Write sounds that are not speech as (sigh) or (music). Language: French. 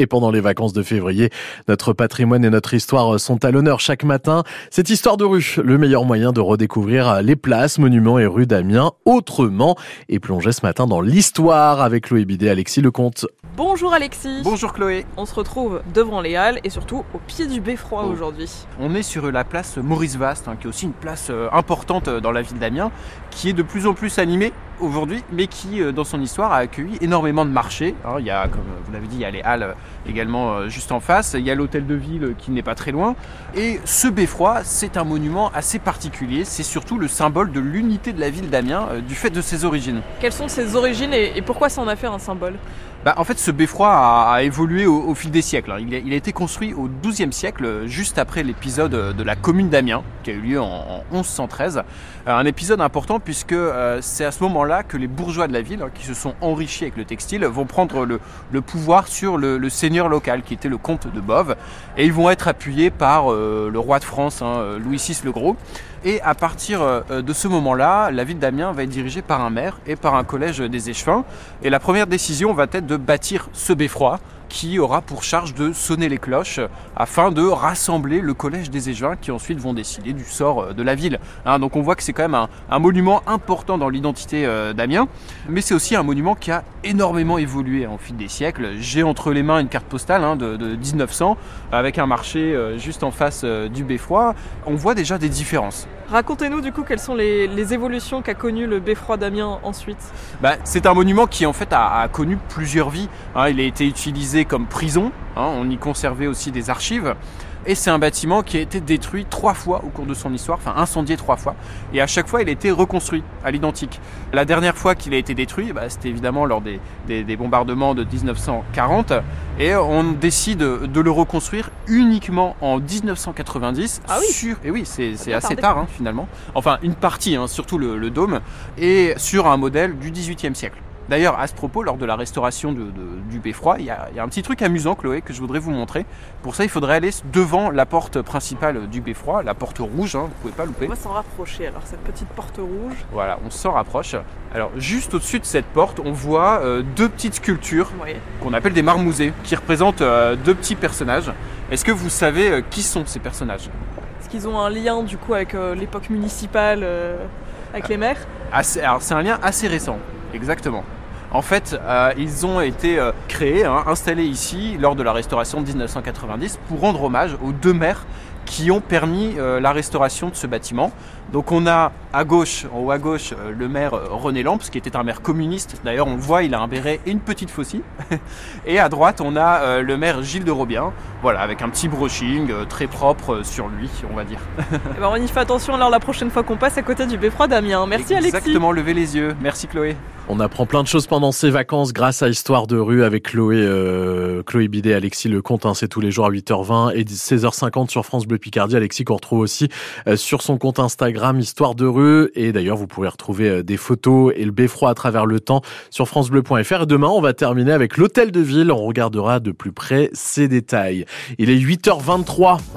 Et pendant les vacances de février, notre patrimoine et notre histoire sont à l'honneur chaque matin. Cette histoire de rue, le meilleur moyen de redécouvrir les places, monuments et rues d'Amiens autrement et plonger ce matin dans l'histoire avec Chloé Bidet, Alexis Lecomte. Bonjour Alexis. Bonjour Chloé. On se retrouve devant les Halles et surtout au pied du Beffroi Oh. aujourd'hui. On est sur la place Maurice Vaste, hein, qui est aussi une place euh, importante euh, dans la ville d'Amiens, qui est de plus en plus animée aujourd'hui, mais qui, euh, dans son histoire, a accueilli énormément de marchés. hein. il y a, comme vous l'avez dit, il y a les Halles euh, également euh, juste en face. Il y a l'hôtel de ville qui n'est pas très loin. Et ce beffroi, c'est un monument assez particulier. C'est surtout le symbole de l'unité de la ville d'Amiens, du fait de ses origines. Quelles sont ses origines et, et pourquoi ça en a fait un symbole? Bah, en fait, ce beffroi a, a évolué au, au fil des siècles. hein. Il a, il a été construit au XIIe siècle, juste après l'épisode de la commune d'Amiens, qui a eu lieu en, en 1113. Euh, un épisode important puisque euh, c'est à ce moment-là que les bourgeois de la ville, hein, qui se sont enrichis avec le textile, vont prendre le, pouvoir sur le, le seigneur local, qui était le comte de Bove. Et ils vont être appuyés par euh, le roi de France, hein, euh, Louis VI le Gros. Et à partir euh, de ce moment-là, la ville d'Amiens va être dirigée par un maire et par un collège des échevins. Et la première décision va être de bâtir ce beffroi qui aura pour charge de sonner les cloches afin de rassembler le collège des échevins qui ensuite vont décider du sort euh, de la ville. Hein, donc on voit que c'est quand même un, un monument important dans l'identité euh, d'Amiens, mais c'est aussi un monument qui a énormément évolué hein, au fil des siècles. J'ai entre les mains une carte postale hein, de, de 1900 avec un marché euh, juste en face euh, du beffroi. On voit déjà des différences. Racontez-nous du coup quelles sont les, les évolutions qu'a connues le Beffroi d'Amiens ensuite? Bah, c'est un monument qui en fait a, a connu plusieurs vies. hein. il a été utilisé comme prison, hein, on y conservait aussi des archives. Et c'est un bâtiment qui a été détruit trois fois au cours de son histoire, enfin incendié trois fois. Et à chaque fois, il a été reconstruit à l'identique. La dernière fois qu'il a été détruit, bah, c'était évidemment lors des, des- des bombardements de 1940. Et on décide de le reconstruire uniquement en 1990. Ah oui. sur... Et oui, c'est assez tard hein, finalement. Enfin, une partie, hein, surtout le, le dôme, et sur un modèle du 18e siècle. D'ailleurs, à ce propos, lors de la restauration de- de- du beffroi, il y, a, il y a un petit truc amusant, Chloé, que je voudrais vous montrer. Pour ça, il faudrait aller devant la porte principale du beffroi, la porte rouge, hein, vous pouvez pas louper. On va s'en rapprocher alors cette petite porte rouge. Voilà, on s'en rapproche. Alors, juste au-dessus de cette porte, on voit euh, deux petites sculptures Oui. qu'on appelle des marmousets, qui représentent euh, deux petits personnages. Est-ce que vous savez euh, qui sont ces personnages? Est-ce qu'ils ont un lien du coup avec l'époque municipale, avec les maires? Alors c'est un lien assez récent, exactement. En fait, euh, ils ont été euh, créés, hein, installés ici lors de la restauration de 1990 pour rendre hommage aux deux maires qui ont permis euh, la restauration de ce bâtiment. Donc on a à gauche, en haut à gauche, le maire René Lamps, qui était un maire communiste. D'ailleurs, on le voit, il a un béret et une petite faucille. (laughs) et à droite, on a le maire Gilles de Robien, voilà, avec un petit brushing euh, très propre euh, sur lui, on va dire. (laughs) Eh ben, On y fait attention alors la prochaine fois qu'on passe à côté du Beffroi d'Amiens. Merci Alexis. Exactement, levez les yeux. Merci Chloé. On apprend plein de choses pendant ces vacances grâce à Histoire de rue avec Chloé, euh, Chloé Bidet, Alexis Lecomte. Hein, c'est tous les jours à 8h20 et 16h50 sur France Bleu Picardie. Alexis qu'on retrouve aussi euh, sur son compte Instagram Histoire de rue. Et d'ailleurs, vous pourrez retrouver euh, des photos et le beffroi à travers le temps sur francebleu.fr. Et demain, on va terminer avec l'hôtel de ville. On regardera de plus près ces détails. Il est 8h23.